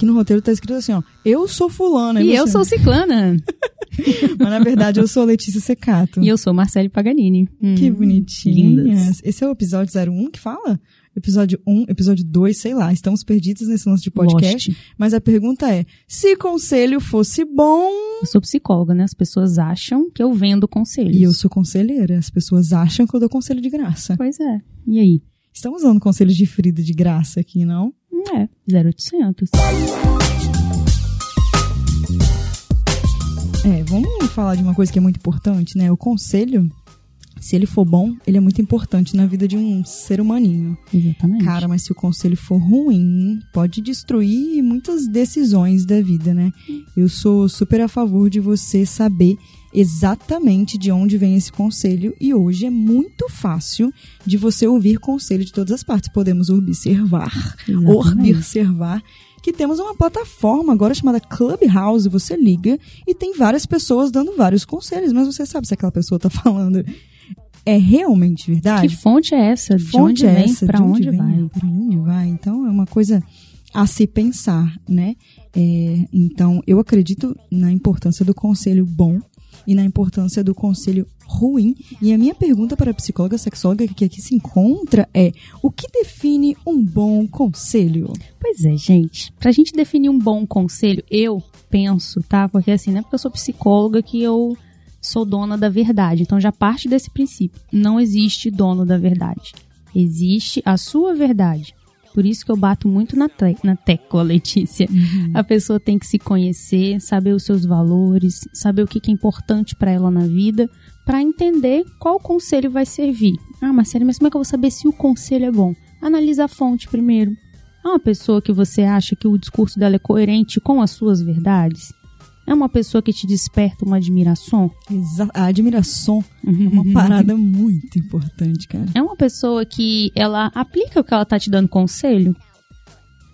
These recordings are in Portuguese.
aqui no roteiro tá escrito assim, ó. Eu sou fulana. E eu sou ciclana. Mas na verdade eu sou Letícia Secato. e eu sou Marcele Paganini. Hum, Que bonitinhas. lindas. Esse é o episódio 01 que fala? Episódio 1, episódio 2, sei lá. Estamos perdidos nesse lance de podcast. Lost. Mas a pergunta é: se conselho fosse bom. Eu sou psicóloga, né? As pessoas acham que eu vendo conselhos. E eu sou conselheira. As pessoas acham que eu dou conselho de graça. Pois é. E aí? Estamos dando conselhos de Frida de graça aqui, não? É, 0800. É, vamos falar de uma coisa que é muito importante, né? O conselho, se ele for bom, ele é muito importante na vida de um ser humaninho. Exatamente. Cara, mas se o conselho for ruim, pode destruir muitas decisões da vida, né? Eu sou super a favor de você saber exatamente de onde vem esse conselho e hoje é muito fácil de você ouvir conselho de todas as partes. Podemos observar, observar que temos uma plataforma agora chamada Clubhouse, você liga e tem várias pessoas dando vários conselhos, mas você sabe se aquela pessoa tá falando é realmente Que verdade? fonte é essa? De fonte onde é vem? De onde, vem? vai? Pra onde vai? Então é uma coisa a se pensar, né? É, então eu acredito na importância do conselho bom e na importância do conselho ruim. E a minha pergunta para a psicóloga sexóloga que aqui se encontra é: o que define um bom conselho? Pois é, gente. Pra gente definir um bom conselho, eu penso, tá? Porque assim, não é porque eu sou psicóloga que eu sou dona da verdade. Então já parte desse princípio. Não existe dono da verdade. Existe a sua verdade. Por isso que eu bato muito na, te na tecla, Letícia. A pessoa tem que se conhecer, saber os seus valores, saber o que, que é importante pra ela na vida, pra entender qual conselho vai servir. Ah, Marcelo, mas como é que eu vou saber se o conselho é bom? Analisa a fonte primeiro. É uma pessoa que você acha que o discurso dela é coerente com as suas verdades? É uma pessoa que te desperta uma admiração? Exa a admiração é uma parada muito importante, cara. É uma pessoa que ela aplica o que ela tá te dando conselho?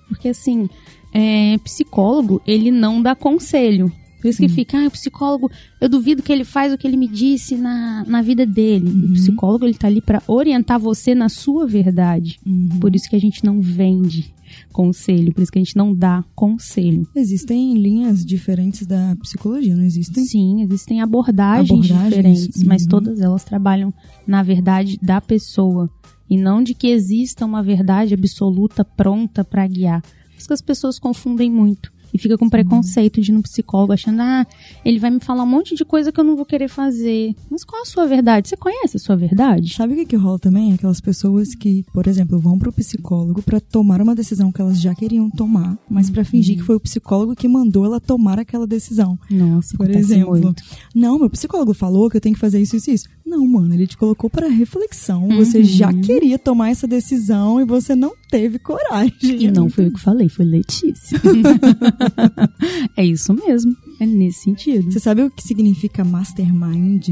Porque assim, é, psicólogo, ele não dá conselho. Por isso que fica, ah, o psicólogo, eu duvido que ele faz o que ele me disse na, na vida dele. O psicólogo, ele tá ali pra orientar você na sua verdade. Por isso que a gente não vende conselho, por isso que a gente não dá conselho. Existem linhas diferentes da psicologia, não existem? Sim, existem abordagens, Abordagens, diferentes, mas uhum. todas elas trabalham na verdade da pessoa e não de que exista uma verdade absoluta pronta para guiar. Por isso que as pessoas confundem muito e fica com preconceito de ir no psicólogo achando, ah, ele vai me falar um monte de coisa que eu não vou querer fazer. Mas qual a sua verdade? Você conhece a sua verdade? Sabe o que, que rola também? Aquelas pessoas que, por exemplo, vão pro psicólogo pra tomar uma decisão que elas já queriam tomar, mas pra fingir que foi o psicólogo que mandou ela tomar aquela decisão. Nossa, Por exemplo, muito. não, meu psicólogo falou que eu tenho que fazer isso, isso isso. Não, mano, ele te colocou para reflexão. Você já queria tomar essa decisão e você não teve coragem. E não foi eu que falei, foi Letícia. é isso mesmo. É nesse sentido. Você sabe o que significa mastermind?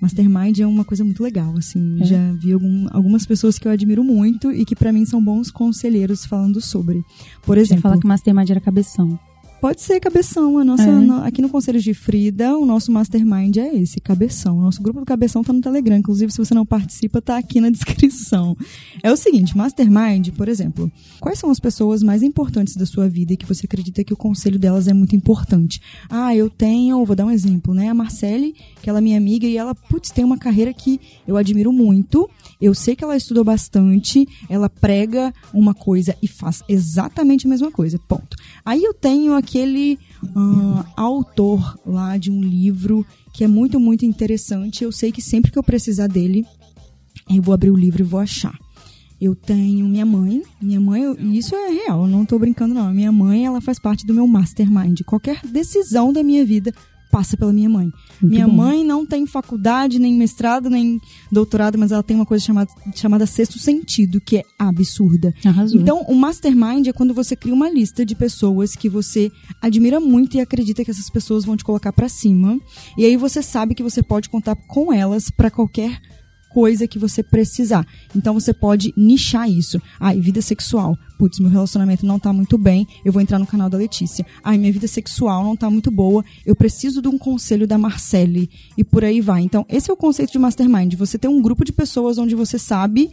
Mastermind é uma coisa muito legal, assim. É. Já vi algum- algumas pessoas que eu admiro muito e que pra mim são bons conselheiros falando sobre. Por Você exemplo, fala que Mastermind era cabeção. Pode ser cabeção. A nossa, É. no- aqui no Conselho de Frida, o nosso mastermind é esse, cabeção. O nosso grupo do cabeção tá no Telegram. Inclusive, se você não participa, tá aqui na descrição. É o seguinte, mastermind, por exemplo, quais são as pessoas mais importantes da sua vida e que você acredita que o conselho delas é muito importante? Ah, eu tenho, vou dar um exemplo, né? A Marcele, que ela é minha amiga e ela, putz, tem uma carreira que eu admiro muito. Eu sei que ela estudou bastante, ela prega uma coisa e faz exatamente a mesma coisa, ponto. Aí eu tenho aquele ah, autor lá de um livro que é muito, muito interessante. Eu sei que sempre que eu precisar dele, eu vou abrir o livro e vou achar. Eu tenho minha mãe, minha mãe, isso é real, não tô brincando não. Minha mãe, ela faz parte do meu mastermind. Qualquer decisão da minha vida passa pela minha mãe. Muito minha bom. mãe não tem faculdade, nem mestrado, nem doutorado, mas ela tem uma coisa chamada, chamada sexto sentido, que é absurda. Arrasou. Então, o mastermind é quando você cria uma lista de pessoas que você admira muito e acredita que essas pessoas vão te colocar pra cima. E aí você sabe que você pode contar com elas pra qualquer coisa que você precisar. Então você pode nichar isso. Ai, vida sexual. Putz, meu relacionamento não tá muito bem, eu vou entrar no canal da Letícia. Ai, minha vida sexual não tá muito boa, eu preciso de um conselho da Marcele. E por aí vai. Então, esse é o conceito de mastermind. Você ter um grupo de pessoas onde você sabe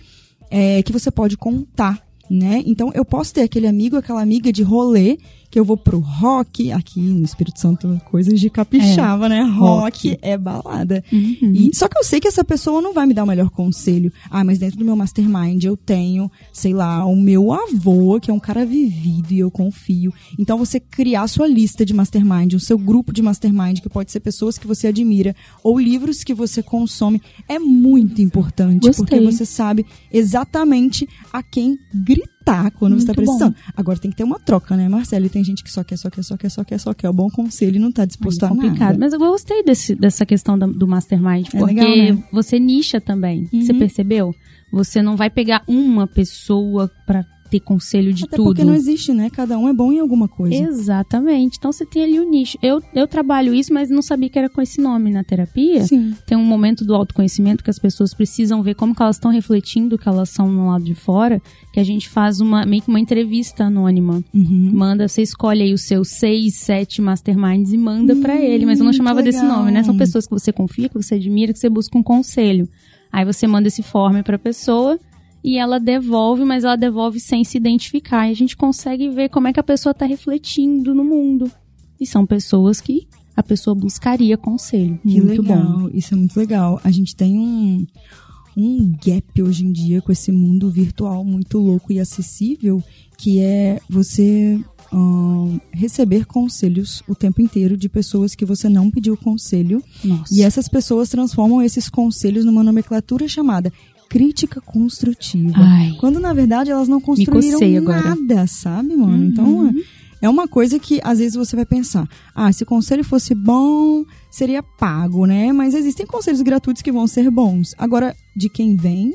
é, que você pode contar. Né? Então eu posso ter aquele amigo, aquela amiga de rolê que eu vou pro rock, aqui no Espírito Santo, coisas de capixaba, é. né? Rock, rock, é balada. Uhum. E, só que eu sei que essa pessoa não vai me dar o melhor conselho. Ah, mas dentro do meu mastermind eu tenho, sei lá, o meu avô, que é um cara vivido e eu confio. Então você criar a sua lista de mastermind, o seu grupo de mastermind, que pode ser pessoas que você admira, ou livros que você consome, é muito importante. Gostei. Porque você sabe exatamente a quem gritar tá quando Muito você tá precisando. Bom. Agora tem que ter uma troca, né, Marcelo? E tem gente que só quer, só quer, só quer, só quer, só quer o bom conselho e não tá disposto Aí, a complicado. nada. Mas eu gostei desse, dessa questão do, do mastermind, é porque legal, né? você nicha também. Uhum. Você percebeu? Você não vai pegar uma pessoa para ter conselho de Até tudo. porque não existe, né? Cada um é bom em alguma coisa. Exatamente. Então você tem ali o um nicho. Eu, eu trabalho isso, mas não sabia que era com esse nome na terapia. Sim. Tem um momento do autoconhecimento que as pessoas precisam ver como que elas estão refletindo que elas são no lado de fora, que a gente faz uma meio que uma entrevista anônima. Uhum. Manda, você escolhe aí os seus seis, sete masterminds e manda hum, para ele, mas eu não chamava desse nome, né? São pessoas que você confia, que você admira, que você busca um conselho. Aí você manda esse form para a pessoa e ela devolve, mas ela devolve sem se identificar. E a gente consegue ver como é que a pessoa está refletindo no mundo. E são pessoas que a pessoa buscaria conselho. Que muito legal, bom. isso é muito legal. A gente tem um, um gap hoje em dia com esse mundo virtual muito louco e acessível, que é você um, receber conselhos o tempo inteiro de pessoas que você não pediu conselho. Nossa. E essas pessoas transformam esses conselhos numa nomenclatura chamada crítica construtiva. Ai, quando na verdade elas não construíram nada, sabe, mano? Uhum. Então é uma coisa que às vezes você vai pensar: ah, se o conselho fosse bom, seria pago, né? Mas existem conselhos gratuitos que vão ser bons. Agora, de quem vem,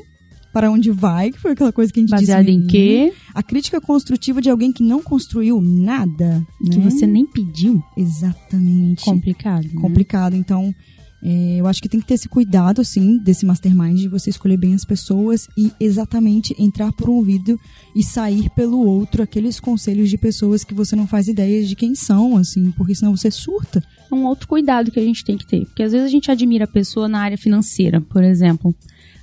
para onde vai, que foi aquela coisa que a gente Baseado disse. em quê? A crítica construtiva de alguém que não construiu nada. Que né? você nem pediu. Exatamente. Complicado. Né? Complicado. Então, é, eu acho que tem que ter esse cuidado, assim, desse mastermind, de você escolher bem as pessoas e exatamente entrar por um ouvido e sair pelo outro aqueles conselhos de pessoas que você não faz ideia de quem são, assim, porque senão você surta. É um outro cuidado que a gente tem que ter, porque às vezes a gente admira a pessoa na área financeira, por exemplo.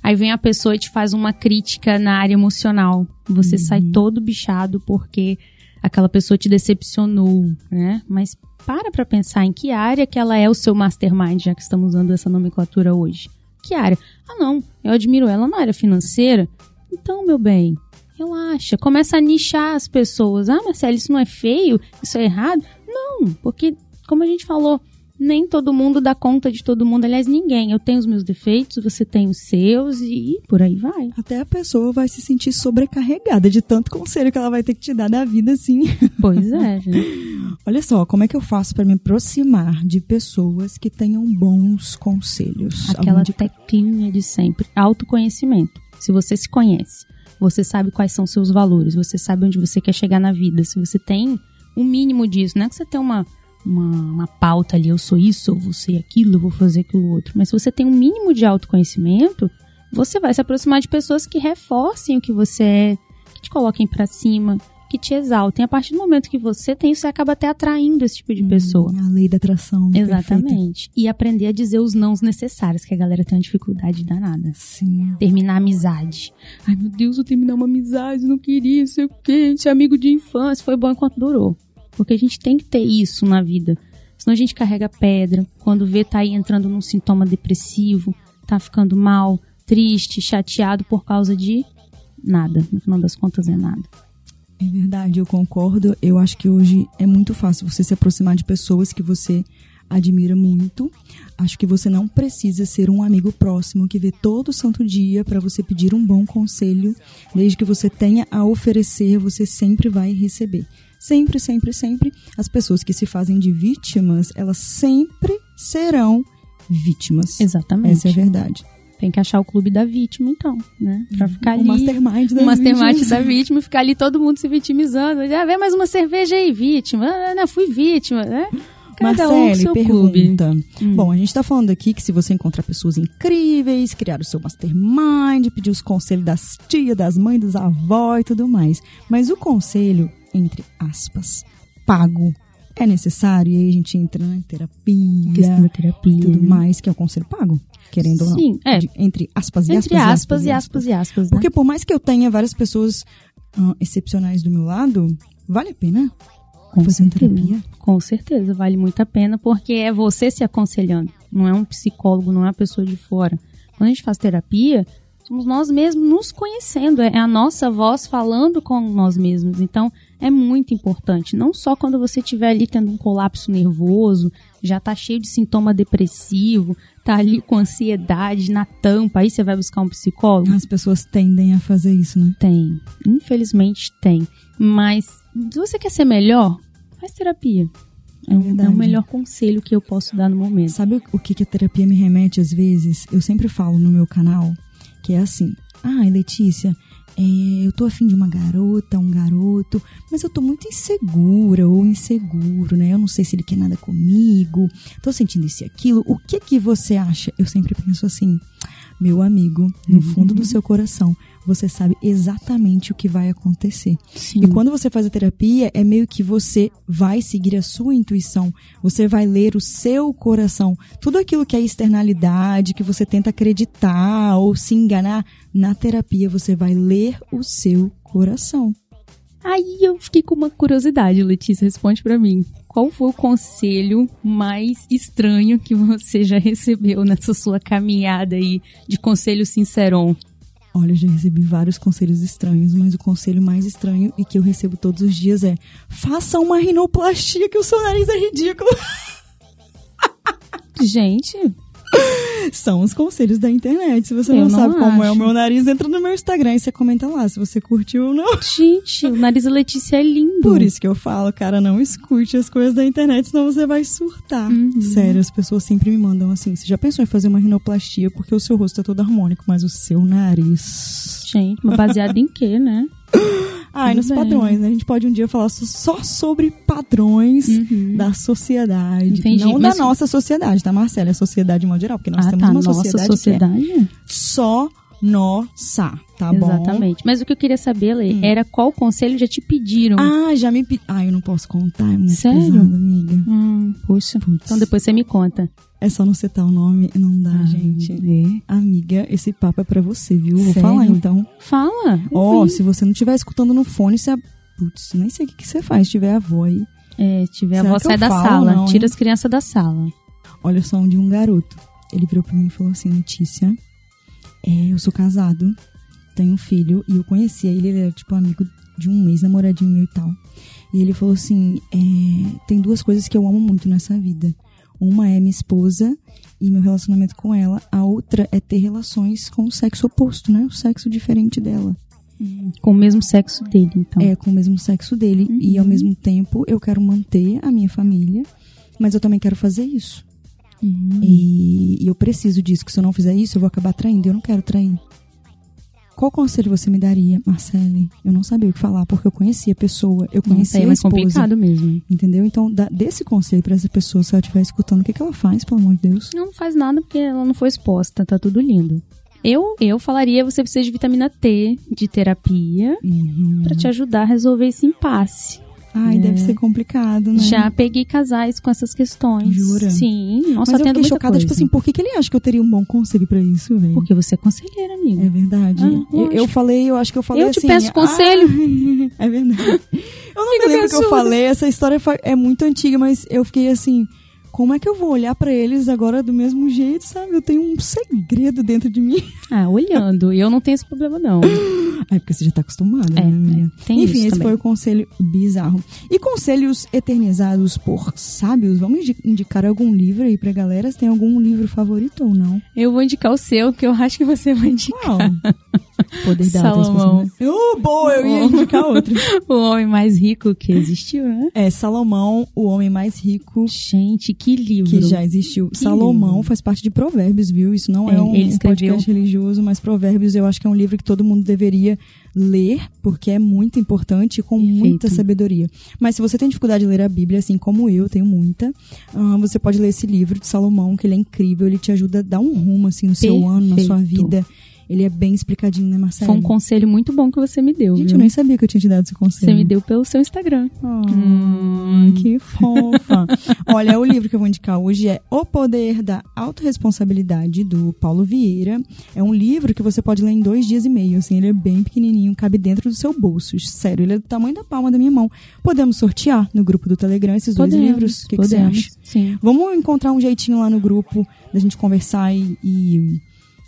Aí vem a pessoa e te faz uma crítica na área emocional. Você uhum. sai todo bichado porque aquela pessoa te decepcionou, né? Mas para para pensar em que área que ela é o seu mastermind, já que estamos usando essa nomenclatura hoje. Que área? Ah, não, eu admiro ela na área financeira. Então, meu bem, relaxa. Começa a nichar as pessoas. Ah, Marcelo, isso não é feio? Isso é errado? Não, porque, como a gente falou, nem todo mundo dá conta de todo mundo. Aliás, ninguém. Eu tenho os meus defeitos, você tem os seus e por aí vai. Até a pessoa vai se sentir sobrecarregada de tanto conselho que ela vai ter que te dar da vida, assim. Pois é, gente. Olha só, como é que eu faço para me aproximar de pessoas que tenham bons conselhos? Aquela teclinha de sempre. Autoconhecimento. Se você se conhece, você sabe quais são seus valores, você sabe onde você quer chegar na vida. Se você tem um mínimo disso, não é que você tem uma uma, uma pauta ali, eu sou isso, eu vou ser aquilo, eu vou fazer aquilo outro. Mas se você tem um mínimo de autoconhecimento, você vai se aproximar de pessoas que reforcem o que você é, que te coloquem para cima, que te exaltem. A partir do momento que você tem você acaba até atraindo esse tipo de hum, pessoa. A lei da atração. Exatamente. Perfeito. E aprender a dizer os nãos necessários, que a galera tem uma dificuldade danada. Sim. Terminar a amizade. Ai, meu Deus, eu terminar uma amizade, não queria, sei o quê, gente, amigo de infância, foi bom enquanto durou. Porque a gente tem que ter isso na vida. Senão a gente carrega pedra. Quando vê, tá aí entrando num sintoma depressivo, tá ficando mal, triste, chateado por causa de nada. No final das contas, é nada. É verdade, eu concordo. Eu acho que hoje é muito fácil você se aproximar de pessoas que você admira muito. Acho que você não precisa ser um amigo próximo que vê todo santo dia para você pedir um bom conselho. Desde que você tenha a oferecer, você sempre vai receber sempre, sempre, sempre, as pessoas que se fazem de vítimas, elas sempre serão vítimas. Exatamente. Essa é a verdade. Tem que achar o clube da vítima, então, né? Pra ficar o ali. mastermind da o mastermind da vítima e ficar ali todo mundo se vitimizando. Ah, vem mais uma cerveja aí, vítima. Ah, não, fui vítima, né? Cada Marcele, um pergunta. Hum. Bom, a gente está falando aqui que se você encontrar pessoas incríveis, criar o seu mastermind, pedir os conselhos das tias, das mães, dos avós e tudo mais. Mas o conselho entre aspas, pago é necessário e aí a gente entra na terapia, questão terapia, tudo mais, que é o conselho pago, querendo Sim, ou não. é. De, entre aspas e entre aspas, aspas, e aspas, e aspas, né? Porque por mais que eu tenha várias pessoas uh, excepcionais do meu lado, vale a pena? Com Fazendo certeza. terapia? Com certeza, vale muito a pena, porque é você se aconselhando, não é um psicólogo, não é uma pessoa de fora. Quando a gente faz terapia, somos nós mesmos nos conhecendo, é a nossa voz falando com nós mesmos. Então, é muito importante, não só quando você estiver ali tendo um colapso nervoso, já tá cheio de sintoma depressivo, tá ali com ansiedade na tampa, aí você vai buscar um psicólogo. As pessoas tendem a fazer isso, né? Tem, infelizmente tem. Mas se você quer ser melhor, faz terapia. É, o- é o melhor conselho que eu posso dar no momento. Sabe o- que, que a terapia me remete às vezes? Eu sempre falo no meu canal que é assim: ai, Letícia, é, eu tô afim de uma garota, um garoto, mas eu tô muito insegura ou inseguro, né? Eu não sei se ele quer nada comigo, tô sentindo isso e aquilo. O que que você acha? Eu sempre penso assim, meu amigo, no fundo do seu coração, você sabe exatamente o que vai acontecer. Sim. E quando você faz a terapia, é meio que você vai seguir a sua intuição, você vai ler o seu coração. Tudo aquilo que é externalidade, que você tenta acreditar ou se enganar, na terapia você vai ler o seu coração. Aí eu fiquei com uma curiosidade, Letícia, responde pra mim. Qual foi o conselho mais estranho que você já recebeu nessa sua caminhada aí de conselho sincerão? Olha, já recebi vários conselhos estranhos, mas o conselho mais estranho e que eu recebo todos os dias é: faça uma rinoplastia que o seu nariz é ridículo. Gente, São os conselhos da internet. Se você não, não sabe como é o acho. meu nariz, entra no meu Instagram e você comenta lá se você curtiu ou não. gente, o nariz da Letícia é lindo. Por isso que eu falo, cara, não escute as coisas da internet, senão você vai surtar. Uhum. Sério, as pessoas sempre me mandam assim: você já pensou em fazer uma rinoplastia porque o seu rosto é todo harmônico, mas o seu nariz. Gente, mas baseado em quê, né? Ai, Tudo nos bem. padrões, né? A gente pode um dia falar só sobre padrões Uhum. da sociedade. Entendi, Não mas- da nossa sociedade, tá, Marcela? É a sociedade em modo geral, porque nós ah, temos tá, uma nossa sociedade, sociedade. que é só nossa, tá bom? Exatamente. Mas o que eu queria saber, Lê, Hum. era qual conselho já te pediram. Ah, já me. pe- Ah, eu não posso contar, é muito Sério? pesado, amiga. Hum, puxa. Então depois você me conta. É só não citar o nome, não dá, gente. É. Amiga, esse papo é pra você, viu? Vou Sério? falar então. Fala. Ó, se você não estiver escutando no fone, você. Putz, nem sei o que, que você faz, se tiver avó aí. É, tiver a Será avó, sai da falo, sala. não, Tira hein? as crianças da sala. Olha só um de um garoto. Ele virou pra mim e falou assim: Letícia, é, eu sou casado, tenho um filho, e eu conhecia ele, ele era tipo amigo de um mês, namoradinho meu e tal. E ele falou assim: é, tem duas coisas que eu amo muito nessa vida. Uma é minha esposa e meu relacionamento com ela. A outra é ter relações com o sexo oposto, né? O sexo diferente dela. Com o mesmo sexo dele, então. É, com o mesmo sexo dele. E ao mesmo tempo eu quero manter a minha família, mas eu também quero fazer isso. Uhum. E, e eu preciso disso, que se eu não fizer isso, eu vou acabar traindo. Eu não quero trair. Qual conselho você me daria, Marcele? Eu não sabia o que falar, porque eu conhecia a pessoa, eu Nossa, conhecia aí é a mais esposa. complicado mesmo. Entendeu? Então, dá, dê esse conselho pra essa pessoa, se ela estiver escutando, o que, que ela faz, pelo amor de Deus? Não, não faz nada porque ela não foi exposta, tá tudo lindo. Eu, eu falaria você precisa de vitamina T, de terapia, Uhum. pra te ajudar a resolver esse impasse. Ai, É. deve ser complicado, né? Já peguei casais com essas questões. Jura? Sim, nossa, Mas eu fiquei chocada, coisa. tipo assim, por que, que ele acha que eu teria um bom conselho pra isso, velho? Porque você é conselheira, amiga. É verdade. Ah, eu, eu falei, eu acho que eu falei Eu te assim. peço conselho. ah, é verdade. Eu não me lembro o que eu falei, essa história é muito antiga, mas eu fiquei assim. Como é que eu vou olhar pra eles agora do mesmo jeito, sabe? Eu tenho um segredo dentro de mim. Ah, olhando. E eu não tenho esse problema, não. É porque você já tá acostumada, É, né, é. Tem Enfim, esse também. foi o conselho bizarro. E conselhos eternizados por sábios? Vamos indi- indicar algum livro aí pra galera? Você tem algum livro favorito ou não? Eu vou indicar o seu, que eu acho que você vai indicar. Qual? Poder da Salomão. Oh, boa, eu ia indicar outro. O homem mais rico que existiu, né? É Salomão, o homem mais rico Gente, que livro. que já existiu. Que Salomão livro. faz parte de Provérbios, viu? Isso não é, É, um, ele um escreveu- podcast religioso, mas Provérbios eu acho que é um livro que todo mundo deveria ler, porque é muito importante e com Perfeito. muita sabedoria. Mas se você tem dificuldade de ler a Bíblia, assim como eu, tenho muita, você pode ler esse livro de Salomão, que ele é incrível, ele te ajuda a dar um rumo, assim, no seu ano, na sua Perfeito. vida. Ele é bem explicadinho, né, Marcelo? Foi um conselho muito bom que você me deu. Gente, viu? eu nem sabia que eu tinha te dado esse conselho. Você me deu pelo seu Instagram. Oh, Que fofa. Olha, o livro que eu vou indicar hoje é O Poder da Autoresponsabilidade, do Paulo Vieira. É um livro que você pode ler em dois dias e meio. Assim, ele é bem pequenininho, cabe dentro do seu bolso. Sério, ele é do tamanho da palma da minha mão. Podemos sortear no grupo do Telegram esses dois Podemos, livros? O que, que você acha? Sim. Vamos encontrar um jeitinho lá no grupo da gente conversar e, e,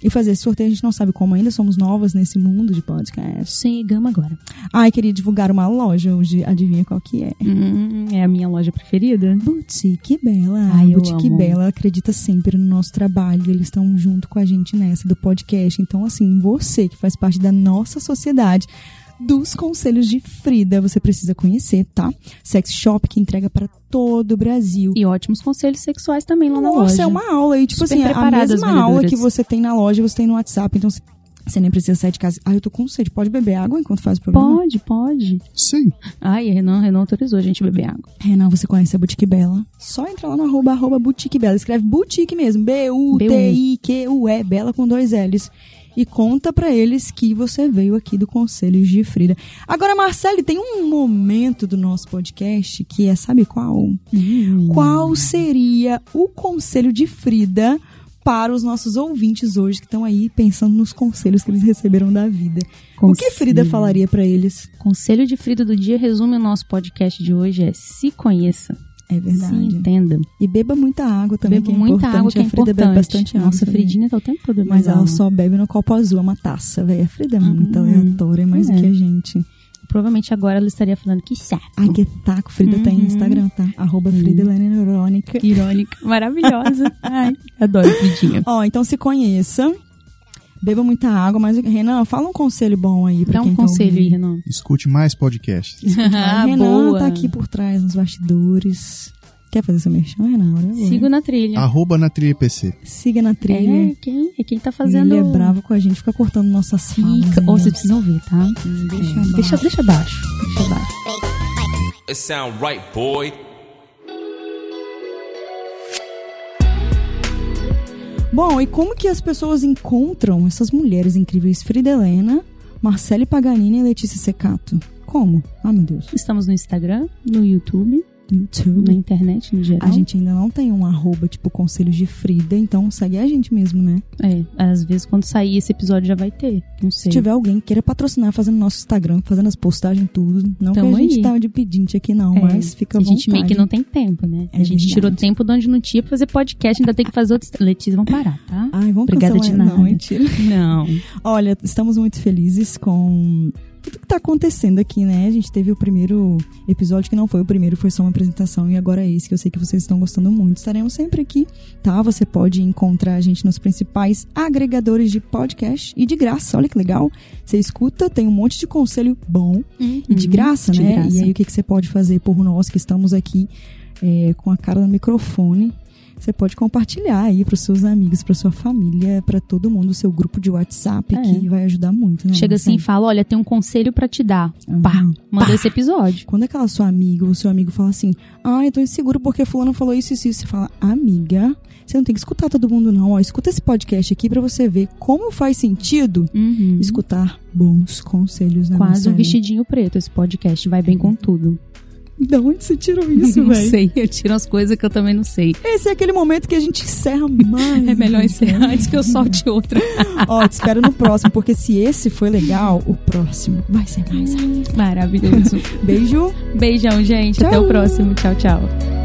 e fazer esse sorteio. A gente não sabe como ainda, somos novas nesse mundo de podcast. Chegamos agora. Ai, queria divulgar uma loja hoje. Adivinha qual que é? Hum, é a minha loja preferida. Boutique Bela. Ai, Boutique. Bela acredita sempre no nosso trabalho. Eles estão junto com a gente nessa do podcast. Então, assim, você que faz parte da nossa sociedade, dos conselhos de Frida, você precisa conhecer, tá? Sex Shop que entrega para todo o Brasil. E ótimos conselhos sexuais também lá na Nossa, loja. é uma aula aí, tipo Super assim, a preparadas, mesma aula que você tem na loja, você tem no WhatsApp. Então, você nem precisa sair de casa. Ah, eu tô com sede. Pode beber água enquanto faz o programa? Pode, pode. Sim. Ai, Renan, Renan autorizou a gente a beber água. Renan, você conhece a Boutique Bela? Só entra lá no arroba, arroba Boutique Bela. Escreve Boutique mesmo. B-U-T-I-Q-U-E. Bela com dois L's. E conta pra eles que você veio aqui do Conselhos de Frida. Agora, Marcele, tem um momento do nosso podcast que é, sabe qual? Hum. Qual seria o conselho de Frida para os nossos ouvintes hoje que estão aí pensando nos conselhos que eles receberam da vida? O que Frida Conselho. falaria pra eles? Conselho de Frida do dia resume o nosso podcast de hoje é se conheça, É se verdade. entenda. E beba muita água também, Beba que é muita importante. água que é a Frida importante. bebe bastante água. Nossa, sabia? Fridinha tá o tempo todo bebendo Mas ela água. só bebe no copo azul, é uma taça, velho. A Frida é muito Uhum. aleatória, mais do É. que a gente. Provavelmente agora ela estaria falando que saco. Ai, que taco. Frida tá em Uhum. Instagram, tá? Arroba Frida Helena. Que irônica, maravilhosa. Ai, adoro Fridinha. Ó, então se conheça. Beba muita água, mas Renan, fala um conselho bom aí pra Dá quem um tá conselho aí, ouvindo. Renan. Escute mais podcasts. Ah, Renan boa. tá aqui por trás, nos bastidores. Quer fazer seu merchan, Renan? É. Sigo na trilha. Arroba na trilha PC. Siga na trilha. É quem, é quem tá fazendo. Ele é bravo com a gente, fica cortando nossas falas. Fica. aí, Ou vocês precisam ver, tá? Hum, deixa É, abaixo. deixa, deixa abaixo. Deixa abaixo. It sound right, boy. Bom, e como que as pessoas encontram essas mulheres incríveis? Frida Helena, Marcele Paganini e Letícia Secato. Como? Ah, meu Deus. Estamos no Instagram, no YouTube, YouTube. na internet no geral. A gente ainda não tem um arroba, tipo, Conselhos de Frida, então segue a gente mesmo, né? É, às vezes quando sair esse episódio já vai ter. Não Se sei. tiver alguém que queira patrocinar fazendo nosso Instagram, fazendo as postagens, tudo. Não Tamo que a gente aí. tá de pedinte aqui, não, É, mas fica à a gente meio que não tem tempo, né? É a gente verdade. tirou tempo de onde não tinha pra fazer podcast, ainda tem que fazer outros. Letícia, vamos parar, tá? Ai, vamos Obrigada de nada. Não, mentira. Não. Olha, estamos muito felizes com tudo que tá acontecendo aqui, né? A gente teve o primeiro episódio, que não foi o primeiro, foi só uma apresentação, e agora é esse, que eu sei que vocês estão gostando muito. Estaremos sempre aqui, tá? Você pode encontrar a gente nos principais agregadores de podcast e de graça. Olha que legal. Você escuta, tem um monte de conselho bom e de graça, de né? graça. E aí, o que, que você pode fazer por nós que estamos aqui é, com a cara no microfone? Você pode compartilhar aí para os seus amigos, para sua família, para todo mundo, o seu grupo de WhatsApp, É. que vai ajudar muito, né? Chega assim e fala: olha, tem um conselho pra te dar. Uhum. Pá, manda Pá. esse episódio. Quando aquela sua amiga ou seu amigo fala assim, ah, eu tô inseguro porque fulano falou isso e isso, você fala, amiga, você não tem que escutar todo mundo não, ó, escuta esse podcast aqui para você ver como faz sentido Uhum. escutar bons conselhos, né, Quase um vestidinho preto esse podcast. Vai bem com tudo. De onde você tirou isso, não velho? sei, eu tiro as coisas que eu também não sei. Esse é aquele momento que a gente encerra mais. É melhor né? encerrar antes que eu solte outra. Ó, te espero no próximo, porque se esse foi legal, o próximo vai ser mais. Maravilhoso. Beijo. Beijão, gente. Até Tchau. o próximo. Tchau, tchau.